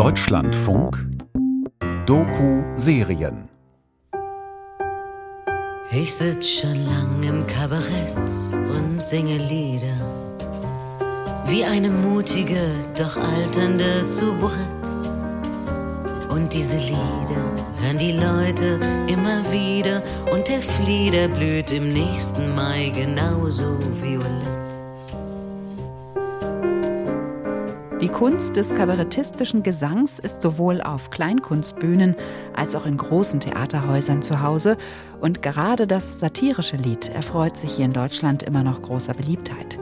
Deutschlandfunk Doku-Serien Ich sitz schon lang im Kabarett und singe Lieder. Wie eine mutige, doch alternde Soubrette. Und diese Lieder hören die Leute immer wieder. Und der Flieder blüht im nächsten Mai genauso violett. Die Kunst des kabarettistischen Gesangs ist sowohl auf Kleinkunstbühnen als auch in großen Theaterhäusern zu Hause und gerade das satirische Lied erfreut sich hier in Deutschland immer noch großer Beliebtheit.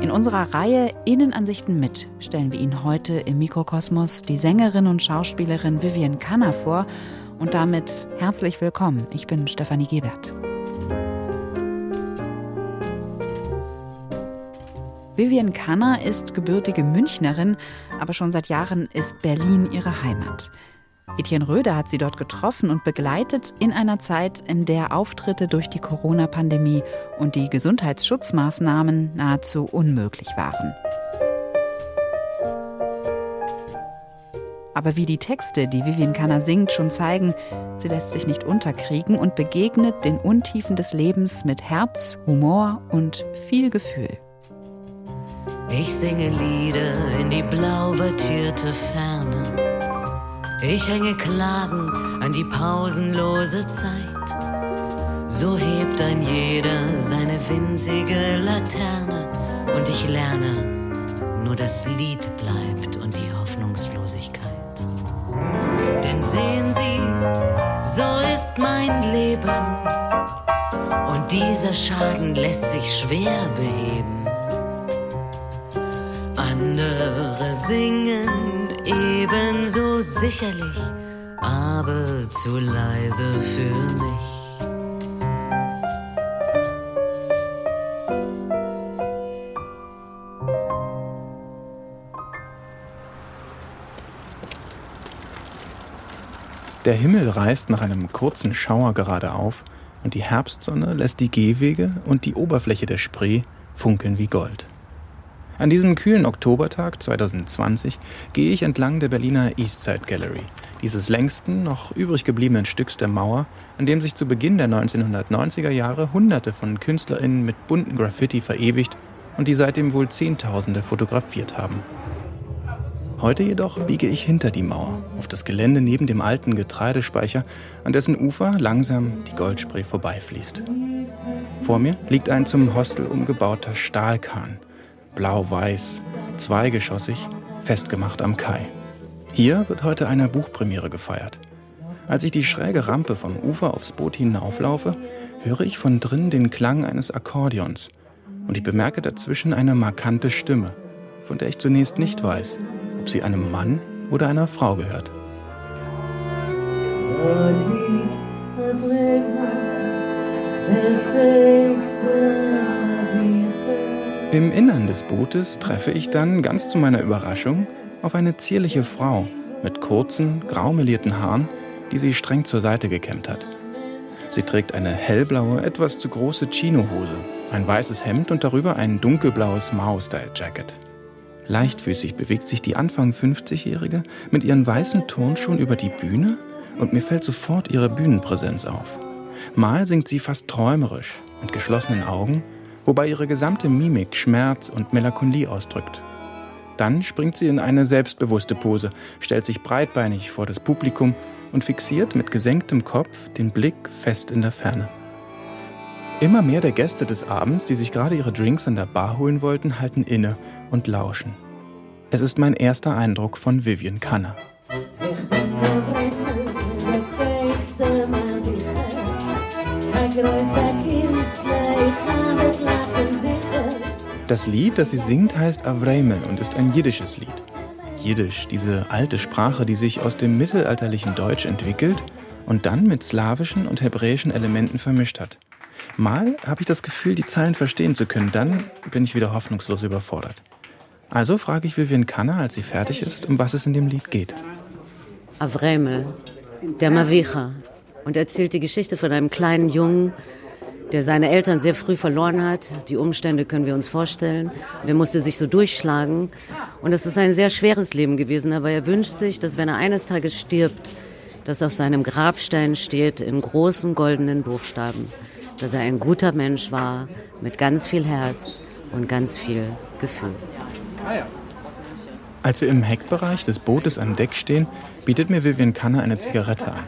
In unserer Reihe Innenansichten mit stellen wir Ihnen heute im Mikrokosmos die Sängerin und Schauspielerin Vivian Kanner vor und damit herzlich willkommen. Ich bin Stefanie Gebert. Vivian Kanner ist gebürtige Münchnerin, aber schon seit Jahren ist Berlin ihre Heimat. Etienne Röder hat sie dort getroffen und begleitet in einer Zeit, in der Auftritte durch die Corona-Pandemie und die Gesundheitsschutzmaßnahmen nahezu unmöglich waren. Aber wie die Texte, die Vivian Kanner singt, schon zeigen, sie lässt sich nicht unterkriegen und begegnet den Untiefen des Lebens mit Herz, Humor und viel Gefühl. Ich singe Lieder in die blau wattierte Ferne. Ich hänge Klagen an die pausenlose Zeit. So hebt ein jeder seine winzige Laterne. Und ich lerne, nur das Lied bleibt und die Hoffnungslosigkeit. Denn sehen Sie, so ist mein Leben. Und dieser Schaden lässt sich schwer beheben. Andere singen ebenso sicherlich, aber zu leise für mich. Der Himmel reißt nach einem kurzen Schauer gerade auf und die Herbstsonne lässt die Gehwege und die Oberfläche der Spree funkeln wie Gold. An diesem kühlen Oktobertag 2020 gehe ich entlang der Berliner Eastside Gallery, dieses längsten noch übrig gebliebenen Stücks der Mauer, an dem sich zu Beginn der 1990er Jahre Hunderte von KünstlerInnen mit bunten Graffiti verewigt und die seitdem wohl Zehntausende fotografiert haben. Heute jedoch biege ich hinter die Mauer, auf das Gelände neben dem alten Getreidespeicher, an dessen Ufer langsam die Goldspree vorbeifließt. Vor mir liegt ein zum Hostel umgebauter Stahlkahn, blau-weiß, zweigeschossig, festgemacht am Kai. Hier wird heute eine Buchpremiere gefeiert. Als ich die schräge Rampe vom Ufer aufs Boot hinauflaufe, höre ich von drin den Klang eines Akkordeons und ich bemerke dazwischen eine markante Stimme, von der ich zunächst nicht weiß, ob sie einem Mann oder einer Frau gehört. Im Innern des Bootes treffe ich dann, ganz zu meiner Überraschung, auf eine zierliche Frau mit kurzen, graumelierten Haaren, die sie streng zur Seite gekämmt hat. Sie trägt eine hellblaue, etwas zu große Chinohose, ein weißes Hemd und darüber ein dunkelblaues Mao-Style-Jacket. Leichtfüßig bewegt sich die Anfang 50-Jährige mit ihren weißen Turnschuhen über die Bühne und mir fällt sofort ihre Bühnenpräsenz auf. Mal singt sie fast träumerisch, mit geschlossenen Augen wobei ihre gesamte Mimik Schmerz und Melancholie ausdrückt. Dann springt sie in eine selbstbewusste Pose, stellt sich breitbeinig vor das Publikum und fixiert mit gesenktem Kopf den Blick fest in der Ferne. Immer mehr der Gäste des Abends, die sich gerade ihre Drinks an der Bar holen wollten, halten inne und lauschen. Es ist mein erster Eindruck von Vivian Kanner. Das Lied, das sie singt, heißt Avreimel und ist ein jiddisches Lied. Jiddisch, diese alte Sprache, die sich aus dem mittelalterlichen Deutsch entwickelt und dann mit slawischen und hebräischen Elementen vermischt hat. Mal habe ich das Gefühl, die Zeilen verstehen zu können, dann bin ich wieder hoffnungslos überfordert. Also frage ich Vivian Kanner, als sie fertig ist, um was es in dem Lied geht. Avremel, der Mavicha, und erzählt die Geschichte von einem kleinen Jungen, der seine Eltern sehr früh verloren hat. Die Umstände können wir uns vorstellen. Und er musste sich so durchschlagen. Und es ist ein sehr schweres Leben gewesen, aber er wünscht sich, dass wenn er eines Tages stirbt, dass auf seinem Grabstein steht in großen goldenen Buchstaben, dass er ein guter Mensch war, mit ganz viel Herz und ganz viel Gefühl. Als wir im Heckbereich des Bootes an Deck stehen, bietet mir Vivian Kanner eine Zigarette an.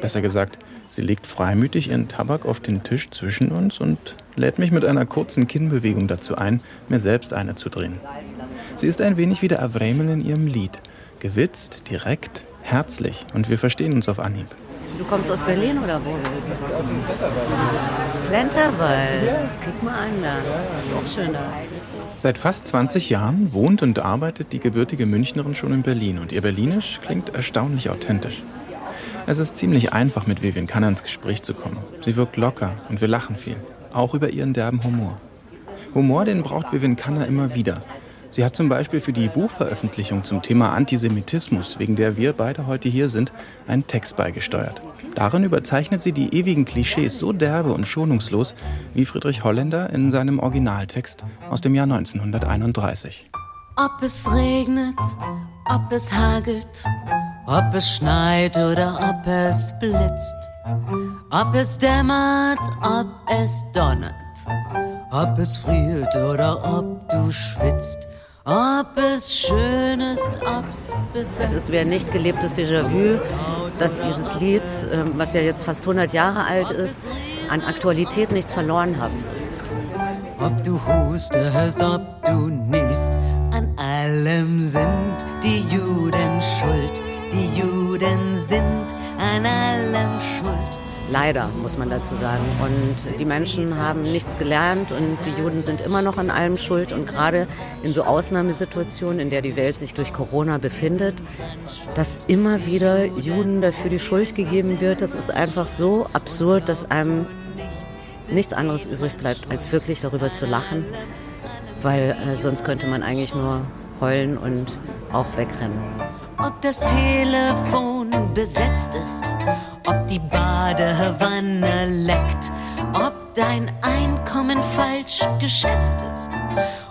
Besser gesagt, Sie legt freimütig ihren Tabak auf den Tisch zwischen uns und lädt mich mit einer kurzen Kinnbewegung dazu ein, mir selbst eine zu drehen. Sie ist ein wenig wie der Avremel in ihrem Lied. Gewitzt, direkt, herzlich und wir verstehen uns auf Anhieb. Du kommst aus Berlin oder wo? Aus dem Blätterwald. Blätterwald. Ja. Guck mal an da. Ist auch schön da. Seit fast 20 Jahren wohnt und arbeitet die gebürtige Münchnerin schon in Berlin und ihr Berlinisch klingt erstaunlich authentisch. Es ist ziemlich einfach, mit Vivian Kanner ins Gespräch zu kommen. Sie wirkt locker und wir lachen viel. Auch über ihren derben Humor. Humor, den braucht Vivian Kanner immer wieder. Sie hat zum Beispiel für die Buchveröffentlichung zum Thema Antisemitismus, wegen der wir beide heute hier sind, einen Text beigesteuert. Darin überzeichnet sie die ewigen Klischees so derbe und schonungslos wie Friedrich Holländer in seinem Originaltext aus dem Jahr 1931. Ob es regnet, ob es hagelt, ob es schneit oder ob es blitzt, ob es dämmert, ob es donnert, ob es friert oder ob du schwitzt, ob es schön ist, ob's Es ist wie ein nicht gelebtes Déjà-vu, dass dieses Lied, ähm, was ja jetzt fast 100 Jahre alt ist, an Aktualität nichts verloren hat. Ob du hustest, ob du niest, allem sind die Juden schuld. Die Juden sind an allem schuld. Leider, muss man dazu sagen. Und die Menschen haben nichts gelernt und die Juden sind immer noch an allem schuld. Und gerade in so Ausnahmesituationen, in der die Welt sich durch Corona befindet, dass immer wieder Juden dafür die Schuld gegeben wird, das ist einfach so absurd, dass einem nichts anderes übrig bleibt, als wirklich darüber zu lachen. Weil äh, sonst könnte man eigentlich nur heulen und auch wegrennen. Ob das Telefon besetzt ist, ob die Badewanne leckt, ob dein Einkommen falsch geschätzt ist,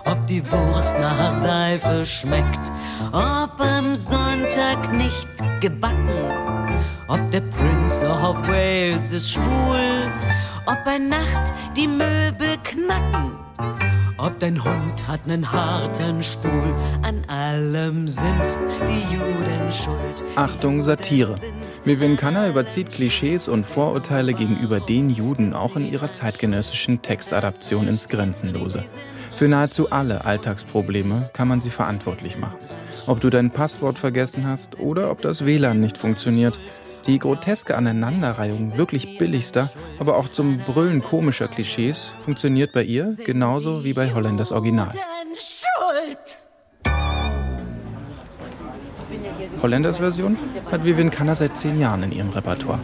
ob die Wurst nach Seife schmeckt, ob am Sonntag nicht gebacken, ob der Prince of Wales ist schwul, ob bei Nacht die Möbel knacken ob dein Hund hat nen harten Stuhl, an allem sind die Juden schuld. Achtung, Satire. Mivin Kanner überzieht Klischees und Vorurteile gegenüber den Juden auch in ihrer zeitgenössischen Textadaption ins Grenzenlose. Für nahezu alle Alltagsprobleme kann man sie verantwortlich machen. Ob du dein Passwort vergessen hast oder ob das WLAN nicht funktioniert, die groteske Aneinanderreihung wirklich billigster, aber auch zum Brüllen komischer Klischees funktioniert bei ihr genauso wie bei Holländers Original. Holländers Version hat Vivian Kanner seit zehn Jahren in ihrem Repertoire.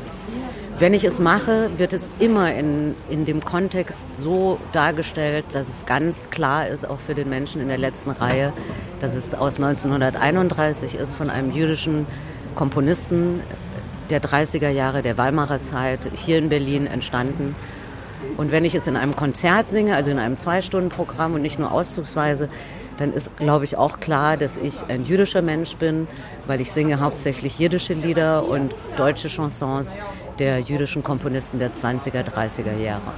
Wenn ich es mache, wird es immer in, in dem Kontext so dargestellt, dass es ganz klar ist, auch für den Menschen in der letzten Reihe, dass es aus 1931 ist von einem jüdischen Komponisten, der 30er Jahre, der Weimarer Zeit, hier in Berlin entstanden. Und wenn ich es in einem Konzert singe, also in einem Zwei-Stunden-Programm und nicht nur auszugsweise, dann ist, glaube ich, auch klar, dass ich ein jüdischer Mensch bin, weil ich singe hauptsächlich jiddische Lieder und deutsche Chansons der jüdischen Komponisten der 20er, 30er Jahre.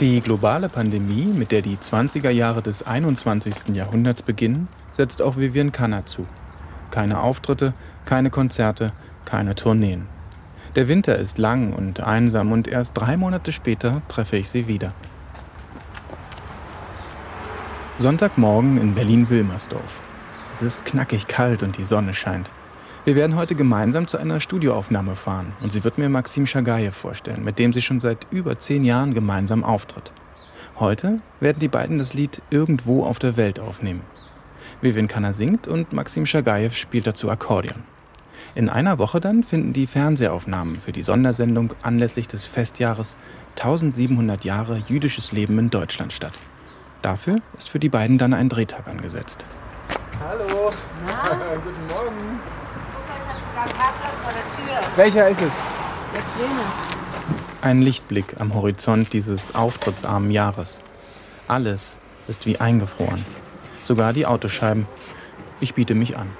Die globale Pandemie, mit der die 20er Jahre des 21. Jahrhunderts beginnen, setzt auch Vivian Kanner zu. Keine Auftritte, keine Konzerte, keine Tourneen. Der Winter ist lang und einsam und erst drei Monate später treffe ich sie wieder. Sonntagmorgen in Berlin-Wilmersdorf. Es ist knackig kalt und die Sonne scheint. Wir werden heute gemeinsam zu einer Studioaufnahme fahren und sie wird mir Maxim Chagayev vorstellen, mit dem sie schon seit über zehn Jahren gemeinsam auftritt. Heute werden die beiden das Lied Irgendwo auf der Welt aufnehmen. Vivian Kanner singt und Maxim Chagayev spielt dazu Akkordeon. In einer Woche dann finden die Fernsehaufnahmen für die Sondersendung anlässlich des Festjahres 1700 Jahre jüdisches Leben in Deutschland statt. Dafür ist für die beiden dann ein Drehtag angesetzt. Hallo. Na? Guten Morgen. Guck mal, ich habe sogar einen Parkplatz vor der Tür. Welcher ist es? Der Kleine. Ein Lichtblick am Horizont dieses auftrittsarmen Jahres. Alles ist wie eingefroren. Sogar die Autoscheiben. Ich biete mich an.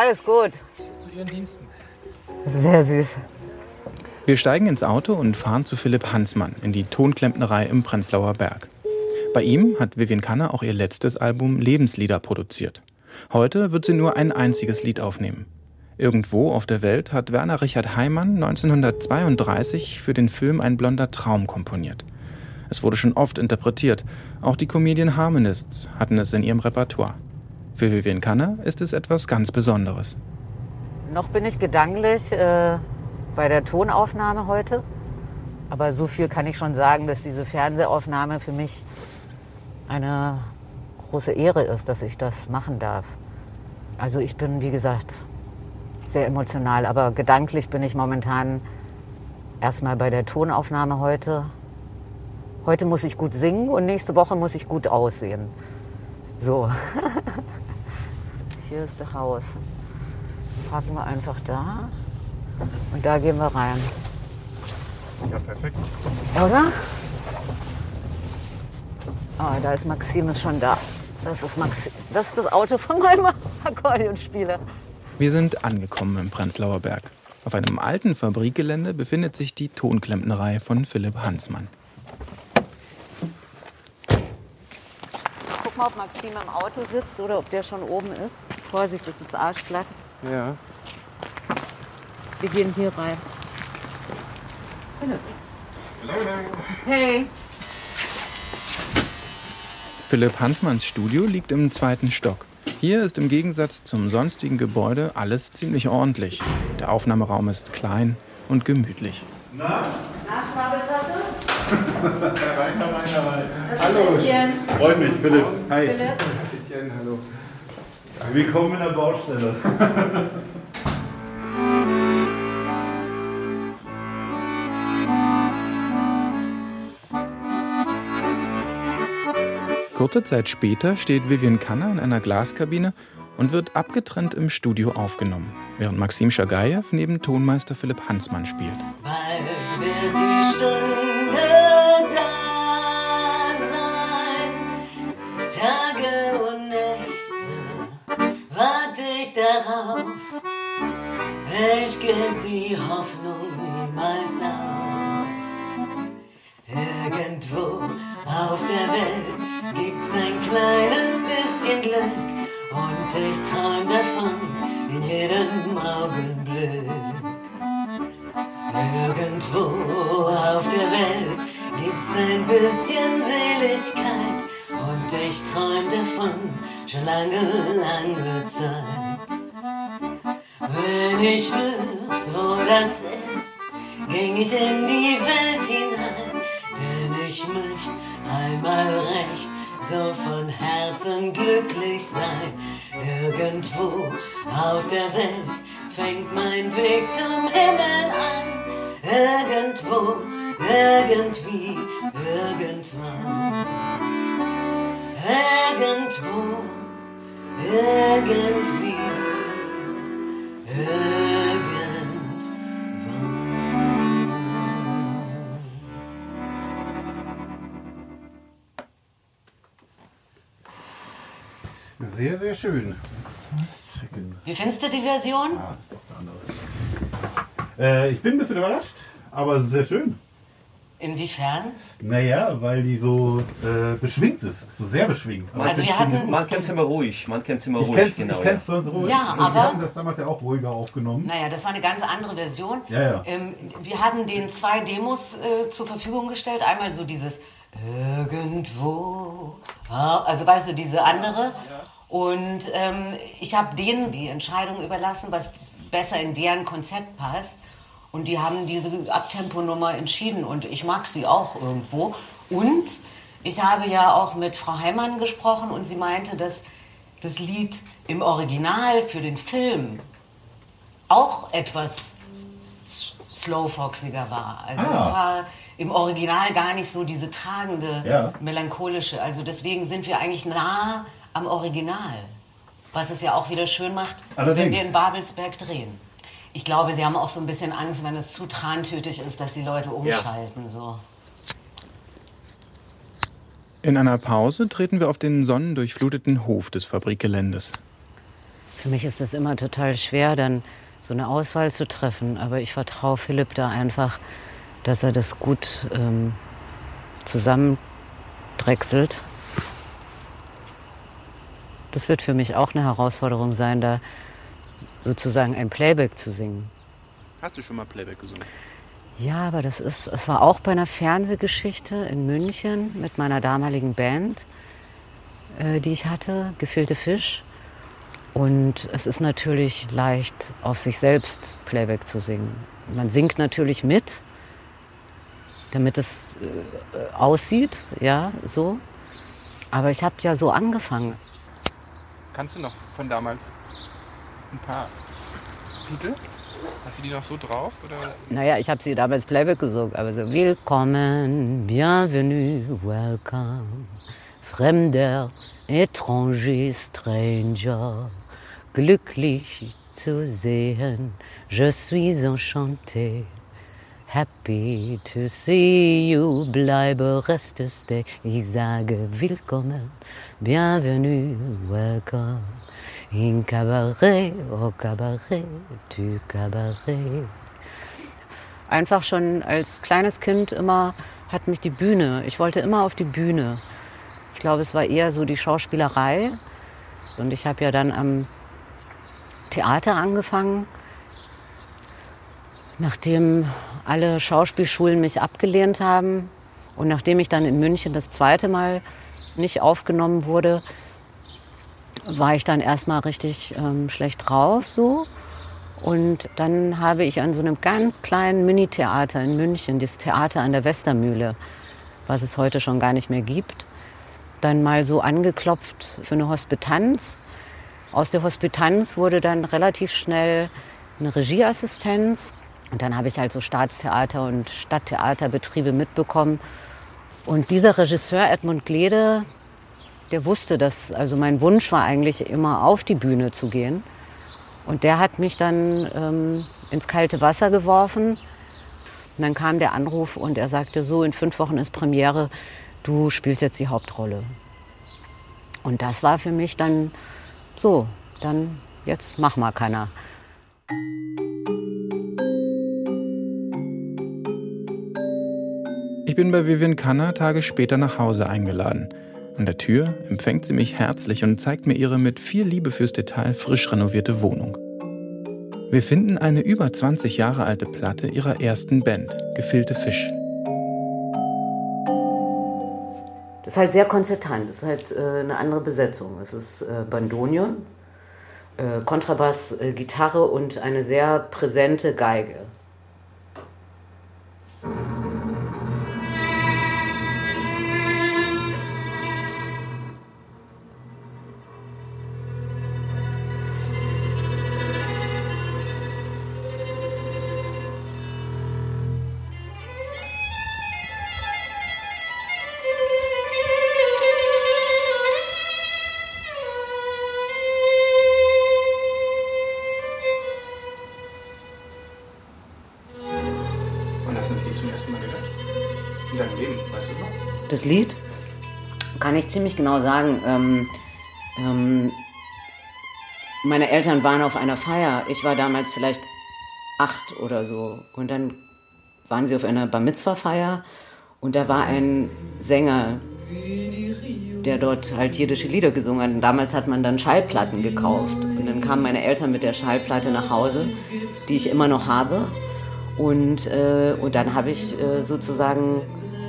Alles gut. Zu Ihren Diensten. Sehr süß. Wir steigen ins Auto und fahren zu Philipp Hansmann in die Tonklempnerei im Prenzlauer Berg. Bei ihm hat Vivian Kanner auch ihr letztes Album Lebenslieder produziert. Heute wird sie nur ein einziges Lied aufnehmen. Irgendwo auf der Welt hat Werner Richard Heimann 1932 für den Film Ein blonder Traum komponiert. Es wurde schon oft interpretiert. Auch die Comedian Harmonists hatten es in ihrem Repertoire. Für Vivian Kanner ist es etwas ganz Besonderes. Noch bin ich gedanklich äh, bei der Tonaufnahme heute. Aber so viel kann ich schon sagen, dass diese Fernsehaufnahme für mich eine große Ehre ist, dass ich das machen darf. Also ich bin, wie gesagt, sehr emotional, aber gedanklich bin ich momentan erstmal bei der Tonaufnahme heute. Heute muss ich gut singen und nächste Woche muss ich gut aussehen. So. Hier ist das Haus. Parken wir einfach da und da gehen wir rein. Ja, perfekt. Oder? Ah, da ist Maximus schon da. Das ist, Maxi das, ist das Auto von meinem Akkordeonspieler. Wir sind angekommen im Prenzlauer Berg. Auf einem alten Fabrikgelände befindet sich die Tonklempnerei von Philipp Hansmann. Guck mal, ob Maxim im Auto sitzt oder ob der schon oben ist. Vorsicht, das ist arschglatt. Ja. Wir gehen hier rein. Hey. Philipp Hansmanns Studio liegt im zweiten Stock. Hier ist im Gegensatz zum sonstigen Gebäude alles ziemlich ordentlich. Der Aufnahmeraum ist klein und gemütlich. Na, Schwabbeltasse? Rein, rein, rein. Das Hallo. Freut mich, Philipp. Hi. Philipp. Etienne, hallo. Willkommen in der Baustelle. Kurze Zeit später steht Vivian Kanner in einer Glaskabine und wird abgetrennt im Studio aufgenommen, während Maxim Schagajew neben Tonmeister Philipp Hansmann spielt. Bald wird die Stunde Ich geb die Hoffnung niemals auf. Irgendwo auf der Welt gibt's ein kleines bisschen Glück und ich träum davon in jedem Augenblick. Irgendwo auf der Welt gibt's ein bisschen Seligkeit und ich träum davon schon lange, lange Zeit. Wenn ich wüsste, wo das ist, ging ich in die Welt hinein, denn ich möchte einmal recht so von Herzen glücklich sein. Irgendwo auf der Welt fängt mein Weg zum Himmel an. Irgendwo, irgendwie, irgendwann. Irgendwo, irgendwie, irgendwann. Sehr, sehr schön. Wie findest du die Version? Ah, ist doch der andere. Äh, ich bin ein bisschen überrascht, aber sehr schön. Inwiefern? Naja, weil die so äh, beschwingt ist. So sehr beschwingt. Aber Also wir hatten, Man kennt es immer ruhig. Man kennt es immer ich ruhig, kenn's, genau. ich kenn's sonst ruhig. Ja, Und aber- Wir haben das damals ja auch ruhiger aufgenommen. naja, das war eine ganz andere Version. Ja, ja. Ähm, wir hatten den zwei Demos äh, zur Verfügung gestellt. Einmal so dieses irgendwo, ja, also weißt du, diese andere. Und ähm, ich habe denen die Entscheidung überlassen, was besser in deren Konzept passt. Und die haben diese Abtempo-Nummer entschieden und ich mag sie auch irgendwo. Und ich habe ja auch mit Frau Heimann gesprochen und sie meinte, dass das Lied im Original für den Film auch etwas slowfoxiger war. Also Ah. es war im Original gar nicht so diese tragende, Ja. melancholische. Also deswegen sind wir eigentlich nah am Original. Was es ja auch wieder schön macht, wenn Allerdings. wir in Babelsberg drehen. Ich glaube, sie haben auch so ein bisschen Angst, wenn es zu trantütig ist, dass die Leute umschalten. Ja. So. In einer Pause treten wir auf den sonnendurchfluteten Hof des Fabrikgeländes. Für mich ist das immer total schwer, dann so eine Auswahl zu treffen. Aber ich vertraue Philipp da einfach, dass er das gut ähm, zusammendrechselt. Das wird für mich auch eine Herausforderung sein, da sozusagen ein Playback zu singen. Hast du schon mal Playback gesungen? Ja, aber das ist, es war auch bei einer Fernsehgeschichte in München mit meiner damaligen Band, äh, die ich hatte, Gefüllte Fisch. Und es ist natürlich leicht, auf sich selbst Playback zu singen. Man singt natürlich mit, damit es äh, aussieht, ja, so. Aber ich habe ja so angefangen. Kannst du noch von damals ein paar Titel? Hast du die noch so drauf? Oder? Naja, ich habe sie damals Playback gesungen, aber so Willkommen, bienvenue, welcome, Fremder, étranger, stranger, glücklich zu sehen, je suis enchanté. Happy to see you, bleibe, reste, stay. Ich sage willkommen, bienvenue, welcome. In Cabaret, au Cabaret, du Cabaret. Einfach schon als kleines Kind immer hat mich die Bühne, ich wollte immer auf die Bühne. Ich glaube, es war eher so die Schauspielerei. Und ich habe ja dann am Theater angefangen, nachdem alle Schauspielschulen mich abgelehnt haben und nachdem ich dann in München das zweite Mal nicht aufgenommen wurde, war ich dann erstmal richtig ähm, schlecht drauf so. Und dann habe ich an so einem ganz kleinen Mini-Theater in München, das Theater an der Westermühle, was es heute schon gar nicht mehr gibt, dann mal so angeklopft für eine Hospitanz. Aus der Hospitanz wurde dann relativ schnell eine Regieassistenz. Und dann habe ich halt so Staatstheater und Stadttheaterbetriebe mitbekommen. Und dieser Regisseur Edmund Glede, der wusste, dass, also mein Wunsch war eigentlich immer auf die Bühne zu gehen. Und der hat mich dann ähm, ins kalte Wasser geworfen. Und dann kam der Anruf und er sagte, so in fünf Wochen ist Premiere, du spielst jetzt die Hauptrolle. Und das war für mich dann so, dann jetzt mach mal keiner. Ich bin bei Vivian Kanner Tage später nach Hause eingeladen. An der Tür empfängt sie mich herzlich und zeigt mir ihre mit viel Liebe fürs Detail frisch renovierte Wohnung. Wir finden eine über 20 Jahre alte Platte ihrer ersten Band, Gefillte Fisch. Das ist halt sehr konzertant, das ist halt äh, eine andere Besetzung. Es ist äh, Bandonion, äh, Kontrabass, äh, Gitarre und eine sehr präsente Geige. Das Lied kann ich ziemlich genau sagen. Ähm, ähm, meine Eltern waren auf einer Feier. Ich war damals vielleicht acht oder so. Und dann waren sie auf einer Bar Mitzvah-Feier und da war ein Sänger, der dort halt jiddische Lieder gesungen hat. Damals hat man dann Schallplatten gekauft. Und dann kamen meine Eltern mit der Schallplatte nach Hause, die ich immer noch habe. Und, äh, und dann habe ich äh, sozusagen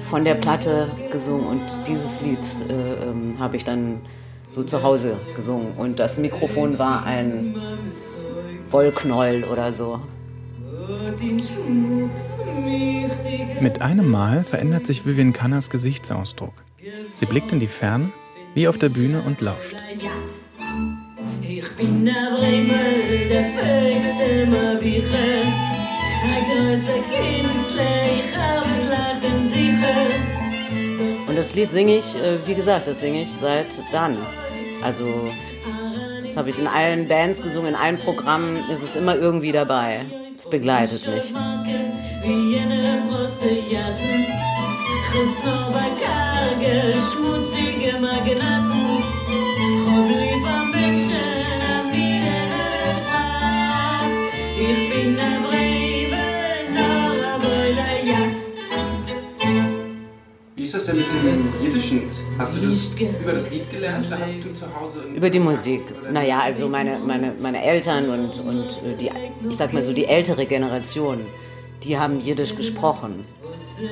von der Platte gesungen und dieses Lied äh, ähm, habe ich dann so zu Hause gesungen. Und das Mikrofon war ein Wollknäuel oder so. Mit einem Mal verändert sich Vivian Kanners Gesichtsausdruck. Sie blickt in die Ferne, wie auf der Bühne und lauscht. Ich bin der Rimmel, der fähigste Maviche, ein größer Künstler, ich habe und das Lied singe ich, äh, wie gesagt, das singe ich seit dann. Also Das habe ich in allen Bands gesungen, in allen Programmen ist es immer irgendwie dabei. Es begleitet mich. Ist denn mit dem Jiddischen? Hast du das über das Lied gelernt oder hast du zu Hause... Über die Musik. Naja, also meine, meine, meine Eltern und, und äh, die, ich sag mal so, die ältere Generation, die haben Jiddisch gesprochen.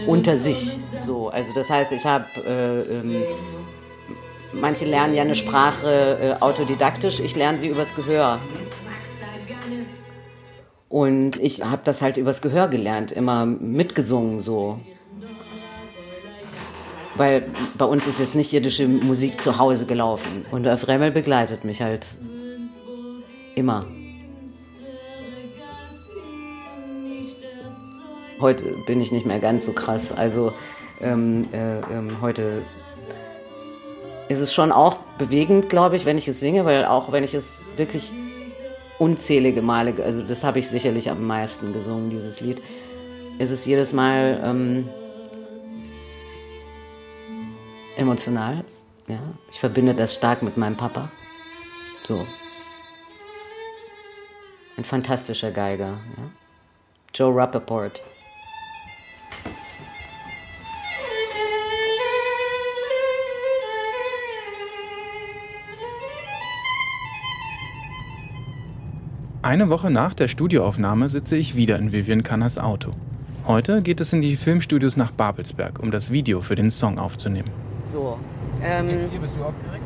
Unter sich. So. Also das heißt, ich habe... Äh, ähm, manche lernen ja eine Sprache äh, autodidaktisch, ich lerne sie übers Gehör. Und ich habe das halt übers Gehör gelernt, immer mitgesungen so. Weil bei uns ist jetzt nicht jiddische Musik zu Hause gelaufen. Und der Fremmel begleitet mich halt immer. Heute bin ich nicht mehr ganz so krass. Also ähm, äh, ähm, heute ist es schon auch bewegend, glaube ich, wenn ich es singe, weil auch wenn ich es wirklich unzählige Male, also das habe ich sicherlich am meisten gesungen, dieses Lied, ist es jedes Mal ähm, emotional. Ja. Ich verbinde das stark mit meinem Papa. So. Ein fantastischer Geiger. Ja. Joe Rappaport. Eine Woche nach der Studioaufnahme sitze ich wieder in Vivian Kanners Auto. Heute geht es in die Filmstudios nach Babelsberg, um das Video für den Song aufzunehmen. So. Ähm, hier bist du aufgeregt?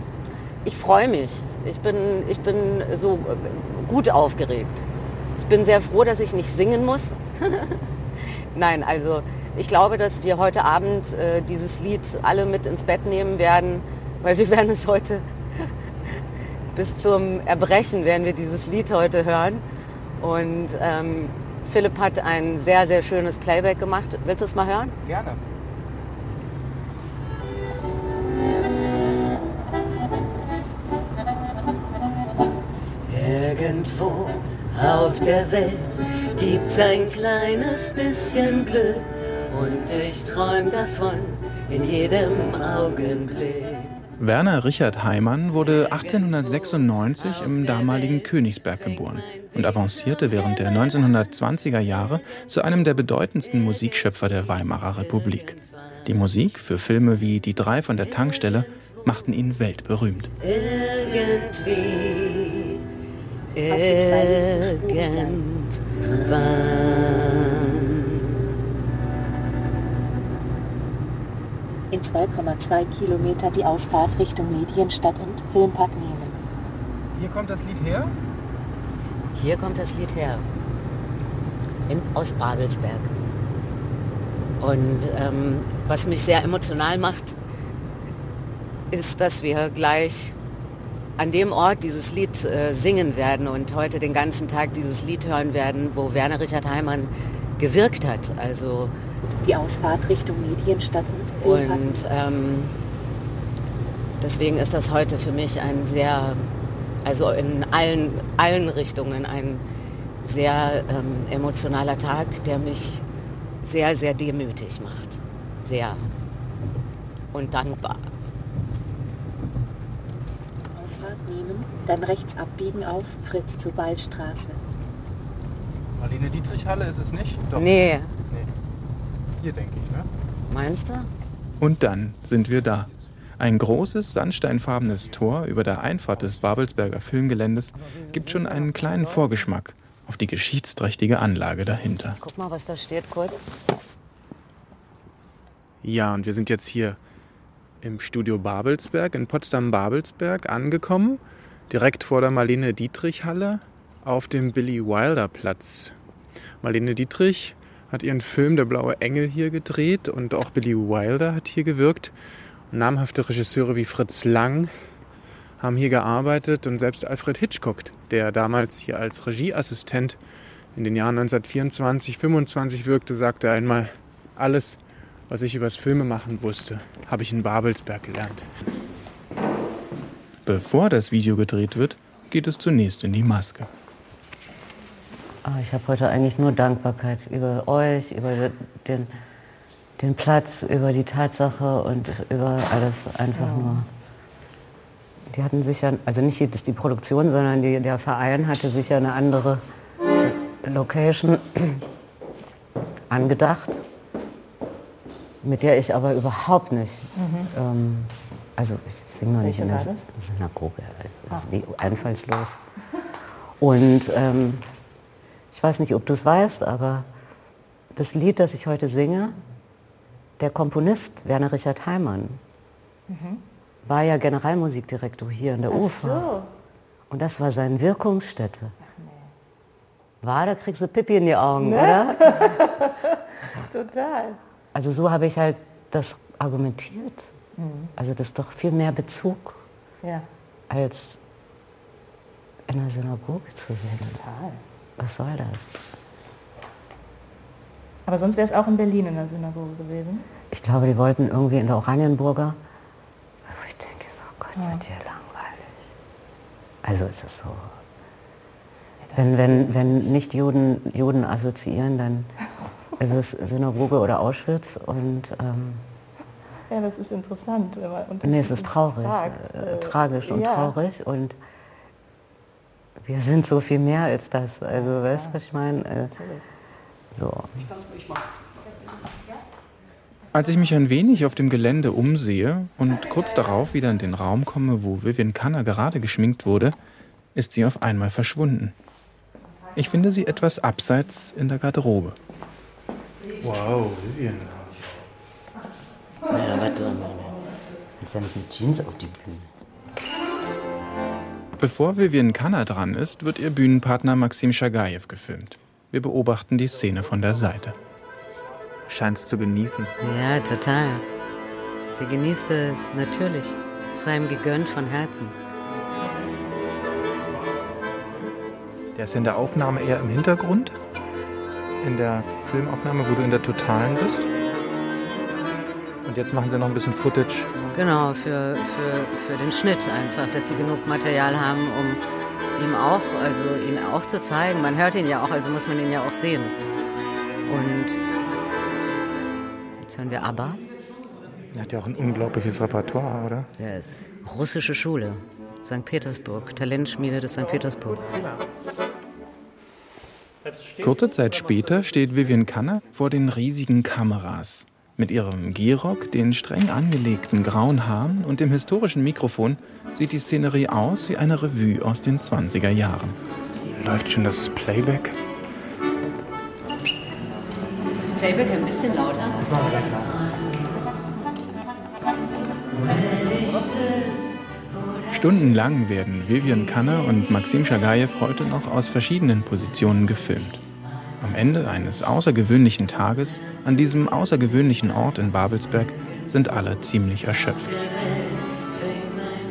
ich freue mich. Ich bin, ich bin so äh, gut aufgeregt. Ich bin sehr froh, dass ich nicht singen muss. Nein, also ich glaube, dass wir heute Abend äh, dieses Lied alle mit ins Bett nehmen werden, weil wir werden es heute bis zum Erbrechen werden wir dieses Lied heute hören. Und ähm, Philipp hat ein sehr, sehr schönes Playback gemacht. Willst du es mal hören? Gerne. Irgendwo auf der Welt gibt's ein kleines bisschen Glück und ich träum davon in jedem Augenblick. Werner Richard Heimann wurde 1896 im damaligen Königsberg geboren und avancierte während der 1920er Jahre zu einem der bedeutendsten Musikschöpfer der Weimarer Republik. Die Musik für Filme wie Die drei von der Tankstelle machten ihn weltberühmt. Irgendwie, irgendwann. In 2,2 Kilometer die Ausfahrt Richtung Medienstadt und Filmpark nehmen. Hier kommt das Lied her? Hier kommt das Lied her. In, aus Babelsberg. Und ähm, was mich sehr emotional macht, ist, dass wir gleich an dem Ort dieses Lied äh, singen werden und heute den ganzen Tag dieses Lied hören werden, wo Werner Richard Heimann gewirkt hat. Also Die Ausfahrt Richtung Medienstadt und und ähm, deswegen ist das heute für mich ein sehr, also in allen, allen Richtungen ein sehr ähm, emotionaler Tag, der mich sehr, sehr demütig macht. Sehr. Und dankbar. Ausfahrt nehmen, dann rechts abbiegen auf Fritz zur Ballstraße. Marlene Dietrich-Halle ist es nicht? Doch. Nee, Nee. Hier denke ich, ne? meinst du? Und dann sind wir da. Ein großes, sandsteinfarbenes Tor über der Einfahrt des Babelsberger Filmgeländes gibt schon einen kleinen Vorgeschmack auf die geschichtsträchtige Anlage dahinter. Guck mal, was da steht kurz. Ja, und wir sind jetzt hier im Studio Babelsberg in Potsdam-Babelsberg angekommen, direkt vor der Marlene Dietrich Halle auf dem Billy Wilder Platz. Marlene Dietrich hat ihren Film Der blaue Engel hier gedreht und auch Billy Wilder hat hier gewirkt. Und namhafte Regisseure wie Fritz Lang haben hier gearbeitet und selbst Alfred Hitchcock, der damals hier als Regieassistent in den Jahren 1924, 25 wirkte, sagte einmal, alles, was ich übers Filmemachen wusste, habe ich in Babelsberg gelernt. Bevor das Video gedreht wird, geht es zunächst in die Maske. Ah, ich habe heute eigentlich nur Dankbarkeit über euch, über den, den Platz, über die Tatsache und über alles einfach ja. nur. Die hatten sicher, also nicht jetzt die Produktion, sondern die, der Verein hatte sicher eine andere Location angedacht, mit der ich aber überhaupt nicht. Mhm. Ähm, also ich singe noch nicht in der Synagoge, das ist ah. einfallslos. Und ähm, ich weiß nicht, ob du es weißt, aber das Lied, das ich heute singe, der Komponist Werner Richard Heimann mhm. war ja Generalmusikdirektor hier in der Ach UFA. So. Und das war seine Wirkungsstätte. Nee. War, da kriegst du Pippi in die Augen, ne? oder? Total. Also so habe ich halt das argumentiert. Mhm. Also das ist doch viel mehr Bezug, ja. als in einer Synagoge zu sehen. Total. Was soll das? Aber sonst wäre es auch in Berlin in der Synagoge gewesen? Ich glaube, die wollten irgendwie in der Oranienburger. Aber ich denke so, Gott, ja. seid ihr langweilig. Also ist es so. Ja, wenn, wenn, wenn nicht Juden Juden assoziieren, dann ist es Synagoge oder Auschwitz und ähm, ja, das ist interessant. nee, es ist traurig, fragt, äh, tragisch und ja. traurig und wir sind so viel mehr als das. Also, weißt du, was ich meine? Äh, so. Als ich mich ein wenig auf dem Gelände umsehe und kurz darauf wieder in den Raum komme, wo Vivian Kanner gerade geschminkt wurde, ist sie auf einmal verschwunden. Ich finde sie etwas abseits in der Garderobe. Wow, Vivian. Ja, warte mal. Jetzt ja nicht mit Jeans auf die Bühne. Bevor Vivian Kanner dran ist, wird ihr Bühnenpartner Maxim Shagayev gefilmt. Wir beobachten die Szene von der Seite. Scheint's zu genießen. Ja, total. Der genießt es natürlich. Sei ihm gegönnt von Herzen. Der ist in der Aufnahme eher im Hintergrund. In der Filmaufnahme, wo du in der Totalen bist. Und jetzt machen sie noch ein bisschen Footage. Genau, für, für, für den Schnitt einfach, dass sie genug Material haben, um ihm auch, also ihn auch zu zeigen. Man hört ihn ja auch, also muss man ihn ja auch sehen. Und jetzt hören wir ABBA. Er hat ja auch ein unglaubliches Repertoire, oder? Der ist russische Schule, St. Petersburg, Talentschmiede des St. Petersburg. Kurze Zeit später steht Vivian Kanner vor den riesigen Kameras. Mit ihrem Gehrock, den streng angelegten grauen Haaren und dem historischen Mikrofon sieht die Szenerie aus wie eine Revue aus den 20er Jahren. Läuft schon das Playback? Ist das Playback ein bisschen lauter? Stundenlang werden Vivian Kanner und Maxim Shagayev heute noch aus verschiedenen Positionen gefilmt. Am Ende eines außergewöhnlichen Tages an diesem außergewöhnlichen Ort in Babelsberg sind alle ziemlich erschöpft.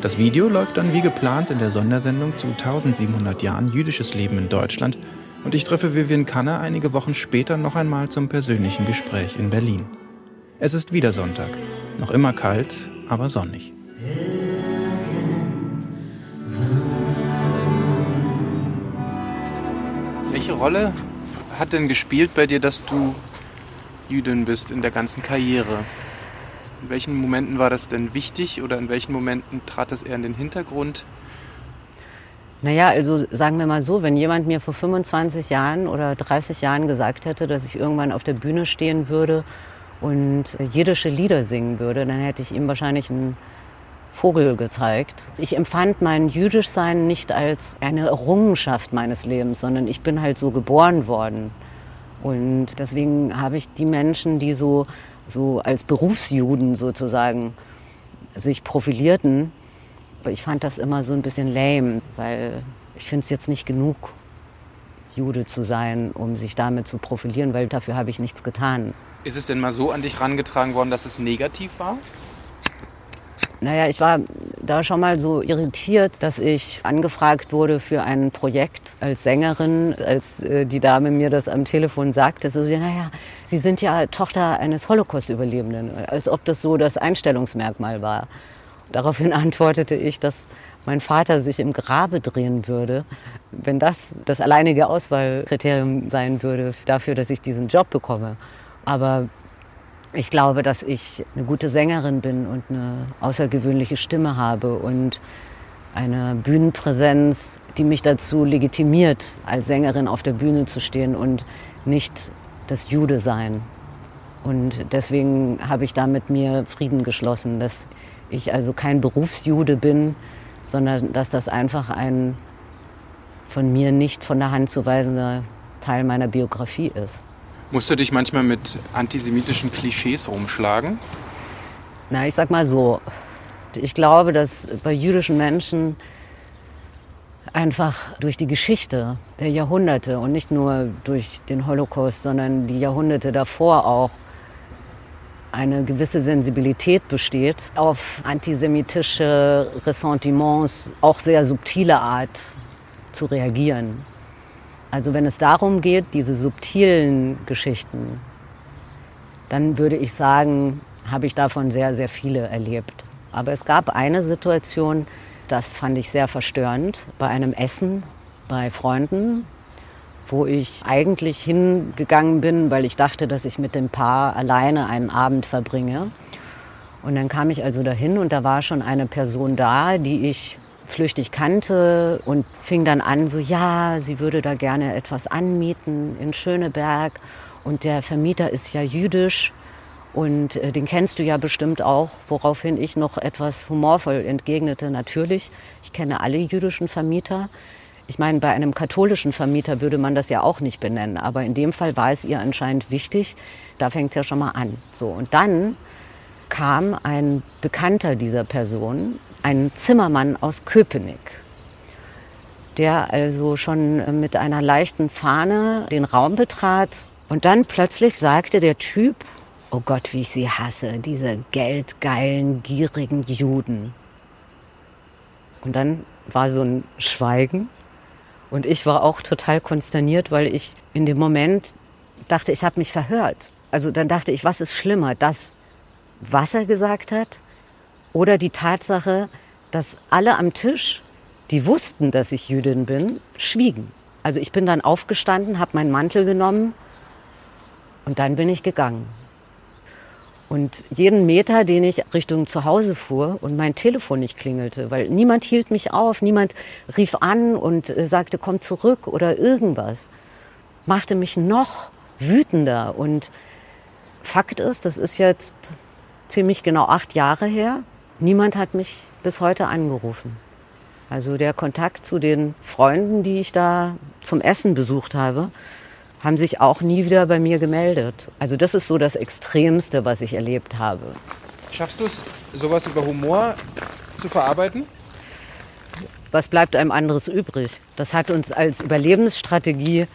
Das Video läuft dann wie geplant in der Sondersendung zu 1700 Jahren jüdisches Leben in Deutschland und ich treffe Vivian Kanner einige Wochen später noch einmal zum persönlichen Gespräch in Berlin. Es ist wieder Sonntag, noch immer kalt, aber sonnig. Welche Rolle hat denn gespielt bei dir, dass du Jüdin bist in der ganzen Karriere? In welchen Momenten war das denn wichtig oder in welchen Momenten trat das eher in den Hintergrund? Naja, also sagen wir mal so, wenn jemand mir vor 25 Jahren oder 30 Jahren gesagt hätte, dass ich irgendwann auf der Bühne stehen würde und jiddische Lieder singen würde, dann hätte ich ihm wahrscheinlich einen Vogel gezeigt. Ich empfand mein Jüdischsein nicht als eine Errungenschaft meines Lebens, sondern ich bin halt so geboren worden. Und deswegen habe ich die Menschen, die so, so als Berufsjuden sozusagen sich profilierten, ich fand das immer so ein bisschen lame, weil ich finde es jetzt nicht genug, Jude zu sein, um sich damit zu profilieren, weil dafür habe ich nichts getan. Ist es denn mal so an dich herangetragen worden, dass es negativ war? Naja, ich war da schon mal so irritiert, dass ich angefragt wurde für ein Projekt als Sängerin, als äh, die Dame mir das am Telefon sagte. So, naja, Sie sind ja Tochter eines Holocaust-Überlebenden, als ob das so das Einstellungsmerkmal war. Daraufhin antwortete ich, dass mein Vater sich im Grabe drehen würde, wenn das das alleinige Auswahlkriterium sein würde dafür, dass ich diesen Job bekomme. Aber ich glaube, dass ich eine gute Sängerin bin und eine außergewöhnliche Stimme habe und eine Bühnenpräsenz, die mich dazu legitimiert, als Sängerin auf der Bühne zu stehen und nicht das Jude sein. Und deswegen habe ich da mit mir Frieden geschlossen, dass ich also kein Berufsjude bin, sondern dass das einfach ein von mir nicht von der Hand zu weisender Teil meiner Biografie ist. Musst du dich manchmal mit antisemitischen Klischees rumschlagen? Na, ich sag mal so, ich glaube, dass bei jüdischen Menschen einfach durch die Geschichte der Jahrhunderte und nicht nur durch den Holocaust, sondern die Jahrhunderte davor auch eine gewisse Sensibilität besteht, auf antisemitische Ressentiments auch sehr subtile Art zu reagieren. Also wenn es darum geht, diese subtilen Geschichten, dann würde ich sagen, habe ich davon sehr, sehr viele erlebt. Aber es gab eine Situation, das fand ich sehr verstörend, bei einem Essen bei Freunden, wo ich eigentlich hingegangen bin, weil ich dachte, dass ich mit dem Paar alleine einen Abend verbringe. Und dann kam ich also dahin und da war schon eine Person da, die ich flüchtig kannte und fing dann an, so ja, sie würde da gerne etwas anmieten in Schöneberg und der Vermieter ist ja jüdisch und äh, den kennst du ja bestimmt auch, woraufhin ich noch etwas humorvoll entgegnete. Natürlich, ich kenne alle jüdischen Vermieter. Ich meine, bei einem katholischen Vermieter würde man das ja auch nicht benennen, aber in dem Fall war es ihr anscheinend wichtig. Da fängt es ja schon mal an. So und dann kam ein Bekannter dieser Person, ein Zimmermann aus Köpenick, der also schon mit einer leichten Fahne den Raum betrat und dann plötzlich sagte der Typ, Oh Gott, wie ich sie hasse, diese geldgeilen, gierigen Juden. Und dann war so ein Schweigen und ich war auch total konsterniert, weil ich in dem Moment dachte, ich habe mich verhört. Also dann dachte ich, was ist schlimmer, das, was er gesagt hat oder die Tatsache, dass alle am Tisch, die wussten, dass ich Jüdin bin, schwiegen. Also ich bin dann aufgestanden, habe meinen Mantel genommen und dann bin ich gegangen. Und jeden Meter, den ich Richtung zu Hause fuhr und mein Telefon nicht klingelte, weil niemand hielt mich auf, niemand rief an und äh, sagte, komm zurück oder irgendwas, machte mich noch wütender. Und Fakt ist, das ist jetzt ziemlich genau acht Jahre her, niemand hat mich bis heute angerufen. Also der Kontakt zu den Freunden, die ich da zum Essen besucht habe, haben sich auch nie wieder bei mir gemeldet. Also das ist so das Extremste, was ich erlebt habe. Schaffst du es, sowas über Humor zu verarbeiten? Was bleibt einem anderes übrig? Das hat uns als Überlebensstrategie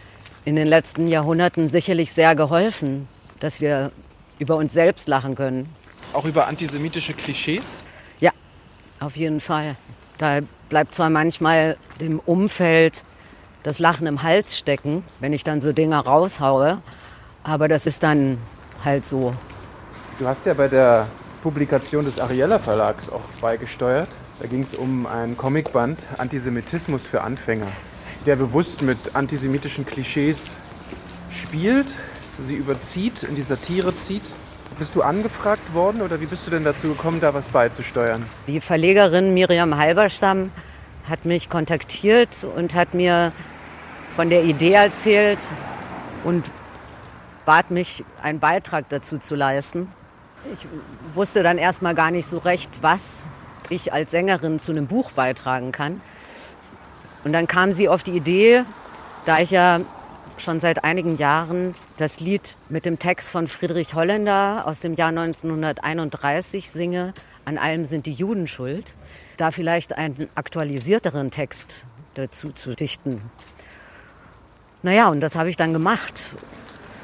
in den letzten Jahrhunderten sicherlich sehr geholfen, dass wir über uns selbst lachen können. Auch über antisemitische Klischees? Ja, auf jeden Fall. Da bleibt zwar manchmal dem Umfeld das Lachen im Hals stecken, wenn ich dann so Dinge raushaue. Aber das ist dann halt so. Du hast ja bei der Publikation des Ariella Verlags auch beigesteuert. Da ging es um ein Comicband Antisemitismus für Anfänger, der bewusst mit antisemitischen Klischees spielt, sie überzieht, in die Satire zieht. Bist du angefragt worden oder wie bist du denn dazu gekommen, da was beizusteuern? Die Verlegerin Miriam Halberstam hat mich kontaktiert und hat mir von der Idee erzählt und bat mich, einen Beitrag dazu zu leisten. Ich wusste dann erstmal gar nicht so recht, was ich als Sängerin zu einem Buch beitragen kann. Und dann kam sie auf die Idee, da ich ja schon seit einigen Jahren das Lied mit dem Text von Friedrich Holländer aus dem Jahr 1931 singe, An allem sind die Juden schuld, da vielleicht einen aktualisierteren Text dazu zu dichten. Naja, und das habe ich dann gemacht.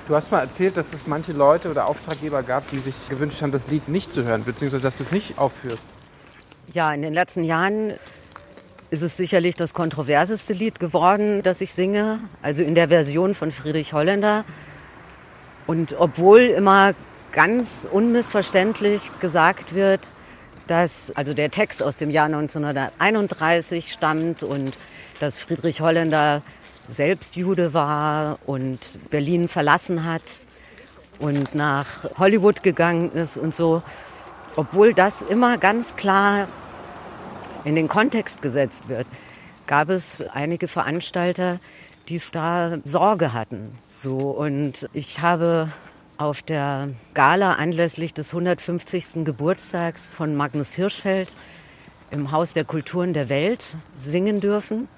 Du hast mal erzählt, dass es manche Leute oder Auftraggeber gab, die sich gewünscht haben, das Lied nicht zu hören, beziehungsweise dass du es nicht aufführst. Ja, in den letzten Jahren ist es sicherlich das kontroverseste Lied geworden, das ich singe, also in der Version von Friedrich Holländer. Und obwohl immer ganz unmissverständlich gesagt wird, dass also der Text aus dem Jahr 1931 stammt und dass Friedrich Holländer selbst Jude war und Berlin verlassen hat und nach Hollywood gegangen ist und so. Obwohl das immer ganz klar in den Kontext gesetzt wird, gab es einige Veranstalter, die da Sorge hatten. So, und ich habe auf der Gala anlässlich des 150. Geburtstags von Magnus Hirschfeld im Haus der Kulturen der Welt singen dürfen.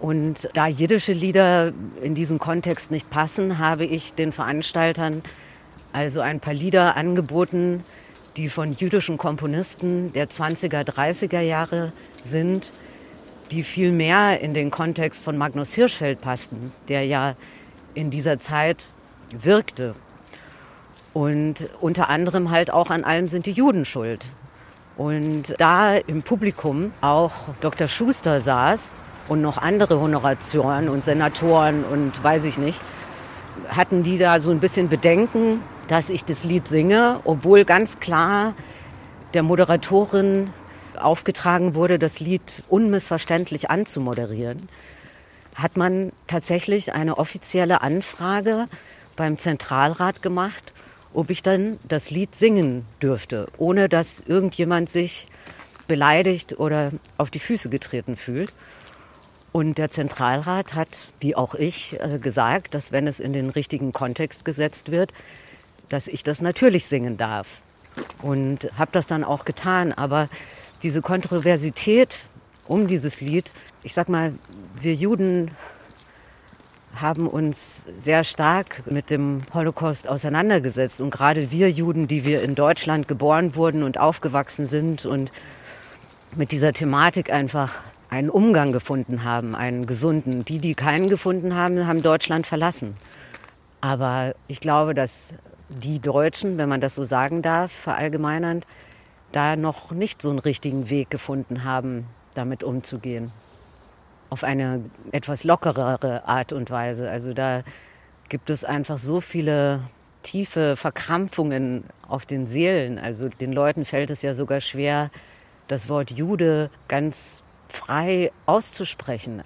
Und da jiddische Lieder in diesen Kontext nicht passen, habe ich den Veranstaltern also ein paar Lieder angeboten, die von jüdischen Komponisten der 20er, 30er Jahre sind, die viel mehr in den Kontext von Magnus Hirschfeld passten, der ja in dieser Zeit wirkte. Und unter anderem halt auch an allem sind die Juden schuld. Und da im Publikum auch Dr. Schuster saß und noch andere Honoratioren und Senatoren und weiß ich nicht, hatten die da so ein bisschen Bedenken, dass ich das Lied singe, obwohl ganz klar der Moderatorin aufgetragen wurde, das Lied unmissverständlich anzumoderieren, hat man tatsächlich eine offizielle Anfrage beim Zentralrat gemacht, ob ich dann das Lied singen dürfte, ohne dass irgendjemand sich beleidigt oder auf die Füße getreten fühlt. Und der Zentralrat hat, wie auch ich, äh, gesagt, dass wenn es in den richtigen Kontext gesetzt wird, dass ich das natürlich singen darf. Und habe das dann auch getan. Aber diese Kontroversität um dieses Lied, ich sag mal, wir Juden haben uns sehr stark mit dem Holocaust auseinandergesetzt. Und gerade wir Juden, die wir in Deutschland geboren wurden und aufgewachsen sind und mit dieser Thematik einfach einen Umgang gefunden haben, einen gesunden. Die, die keinen gefunden haben, haben Deutschland verlassen. Aber ich glaube, dass die Deutschen, wenn man das so sagen darf, verallgemeinernd, da noch nicht so einen richtigen Weg gefunden haben, damit umzugehen. Auf eine etwas lockerere Art und Weise. Also da gibt es einfach so viele tiefe Verkrampfungen auf den Seelen. Also den Leuten fällt es ja sogar schwer, das Wort Jude ganz frei auszusprechen.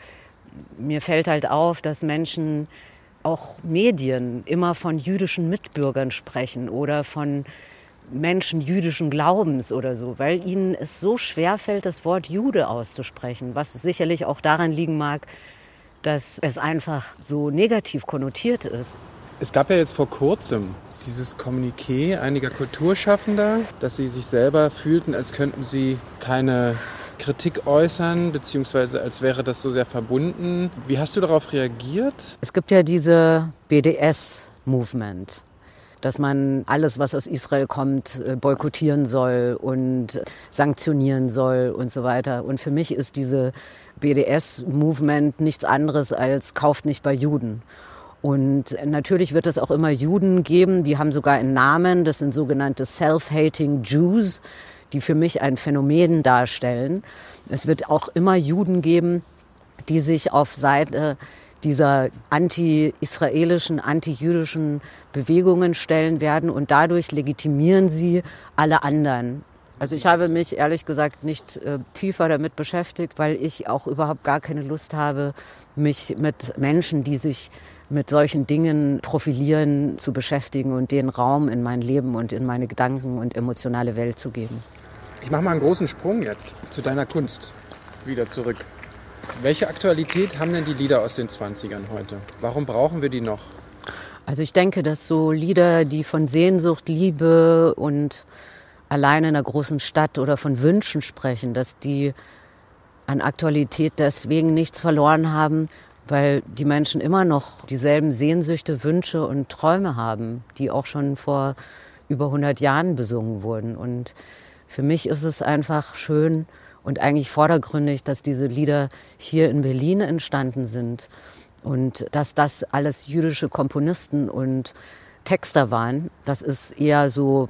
Mir fällt halt auf, dass Menschen auch Medien immer von jüdischen Mitbürgern sprechen oder von Menschen jüdischen Glaubens oder so, weil ihnen es so schwer fällt, das Wort Jude auszusprechen, was sicherlich auch daran liegen mag, dass es einfach so negativ konnotiert ist. Es gab ja jetzt vor kurzem dieses Kommuniqué einiger Kulturschaffender, dass sie sich selber fühlten, als könnten sie keine Kritik äußern, beziehungsweise als wäre das so sehr verbunden. Wie hast du darauf reagiert? Es gibt ja diese BDS-Movement dass man alles, was aus Israel kommt, äh, boykottieren soll und sanktionieren soll und so weiter. Und für mich ist diese BDS-Movement nichts anderes als kauft nicht bei Juden. Und natürlich wird es auch immer Juden geben, die haben sogar einen Namen, das sind sogenannte Self-Hating Jews die für mich ein Phänomen darstellen. Es wird auch immer Juden geben, die sich auf Seite dieser anti-israelischen, anti-jüdischen Bewegungen stellen werden und dadurch legitimieren sie alle anderen. Also ich habe mich ehrlich gesagt nicht äh, tiefer damit beschäftigt, weil ich auch überhaupt gar keine Lust habe, mich mit Menschen, die sich mit solchen Dingen profilieren, zu beschäftigen und den Raum in mein Leben und in meine Gedanken und emotionale Welt zu geben. Ich mache mal einen großen Sprung jetzt zu deiner Kunst wieder zurück. Welche Aktualität haben denn die Lieder aus den 20ern heute? Warum brauchen wir die noch? Also ich denke, dass so Lieder, die von Sehnsucht, Liebe und allein in einer großen Stadt oder von Wünschen sprechen, dass die an Aktualität deswegen nichts verloren haben, weil die Menschen immer noch dieselben Sehnsüchte, Wünsche und Träume haben, die auch schon vor über 100 Jahren besungen wurden. Und für mich ist es einfach schön und eigentlich vordergründig, dass diese Lieder hier in Berlin entstanden sind und dass das alles jüdische Komponisten und Texter waren. Das ist eher so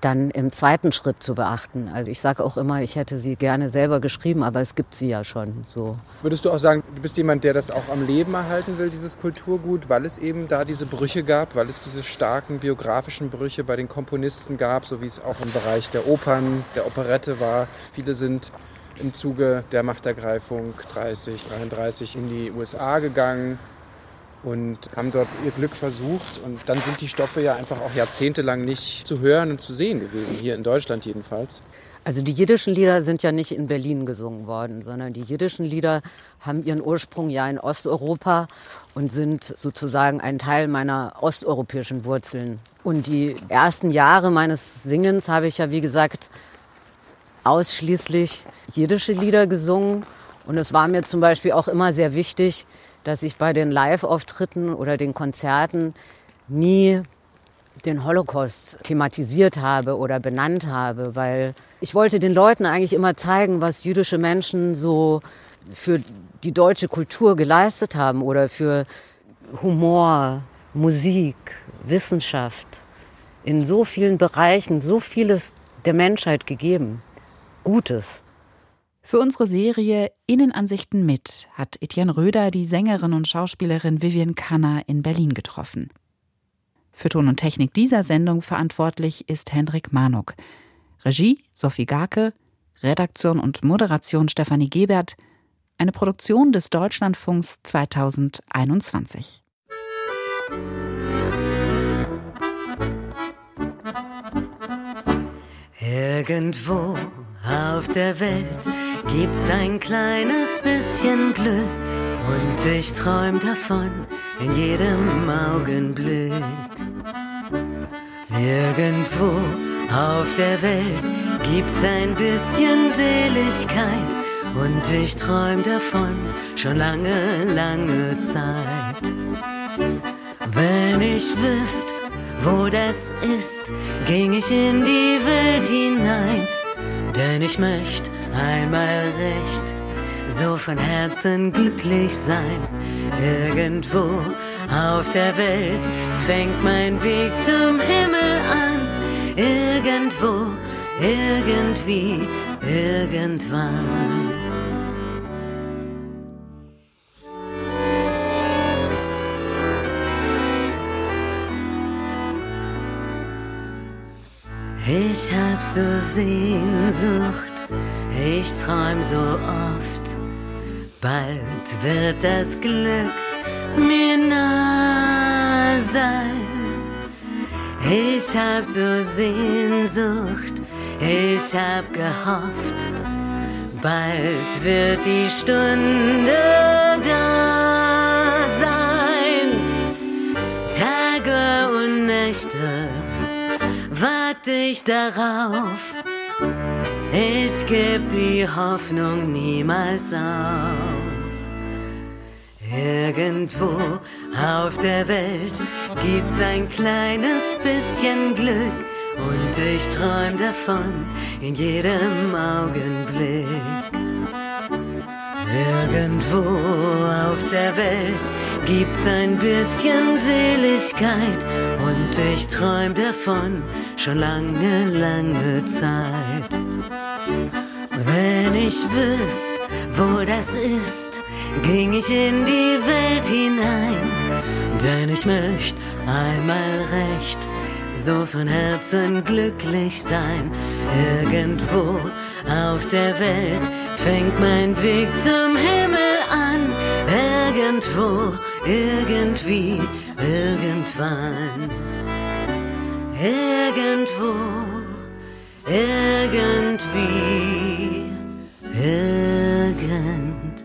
dann im zweiten Schritt zu beachten. Also ich sage auch immer, ich hätte sie gerne selber geschrieben, aber es gibt sie ja schon so. Würdest du auch sagen, du bist jemand, der das auch am Leben erhalten will, dieses Kulturgut, weil es eben da diese Brüche gab, weil es diese starken biografischen Brüche bei den Komponisten gab, so wie es auch im Bereich der Opern, der Operette war. Viele sind im Zuge der Machtergreifung 30, 33 in die USA gegangen und haben dort ihr Glück versucht. Und dann sind die Stoffe ja einfach auch jahrzehntelang nicht zu hören und zu sehen gewesen, hier in Deutschland jedenfalls. Also die jiddischen Lieder sind ja nicht in Berlin gesungen worden, sondern die jiddischen Lieder haben ihren Ursprung ja in Osteuropa und sind sozusagen ein Teil meiner osteuropäischen Wurzeln. Und die ersten Jahre meines Singens habe ich ja, wie gesagt, ausschließlich jiddische Lieder gesungen. Und es war mir zum Beispiel auch immer sehr wichtig, dass ich bei den Live-Auftritten oder den Konzerten nie den Holocaust thematisiert habe oder benannt habe, weil ich wollte den Leuten eigentlich immer zeigen, was jüdische Menschen so für die deutsche Kultur geleistet haben oder für Humor, Musik, Wissenschaft, in so vielen Bereichen so vieles der Menschheit gegeben. Gutes. Für unsere Serie Innenansichten mit hat Etienne Röder die Sängerin und Schauspielerin Vivian Kanner in Berlin getroffen. Für Ton und Technik dieser Sendung verantwortlich ist Hendrik Manuk. Regie Sophie Garke, Redaktion und Moderation Stefanie Gebert, eine Produktion des Deutschlandfunks 2021. Irgendwo auf der Welt gibt's ein kleines bisschen Glück und ich träum davon in jedem Augenblick. Irgendwo auf der Welt gibt's ein bisschen Seligkeit und ich träum davon schon lange, lange Zeit. Wenn ich wüsste, wo das ist, ging ich in die Welt hinein, denn ich möchte einmal recht so von Herzen glücklich sein. Irgendwo auf der Welt fängt mein Weg zum Himmel an. Irgendwo, irgendwie, irgendwann. Ich hab so Sehnsucht, ich träum so oft. Bald wird das Glück mir nah sein. Ich hab so Sehnsucht, ich hab gehofft. Bald wird die Stunde da sein. Tage und Nächte warte ich darauf. Ich geb die Hoffnung niemals auf. Irgendwo auf der Welt gibt's ein kleines bisschen Glück und ich träum davon in jedem Augenblick. Irgendwo auf der Welt gibt's ein bisschen Seligkeit und ich träum davon schon lange, lange Zeit. Wenn ich wüsste, wo das ist, ging ich in die Welt hinein, denn ich möchte einmal recht so von Herzen glücklich sein. Irgendwo auf der Welt fängt mein Weg zum Himmel an. Irgendwo, irgendwie, irgendwann. Irgendwo, irgendwie irgendwann.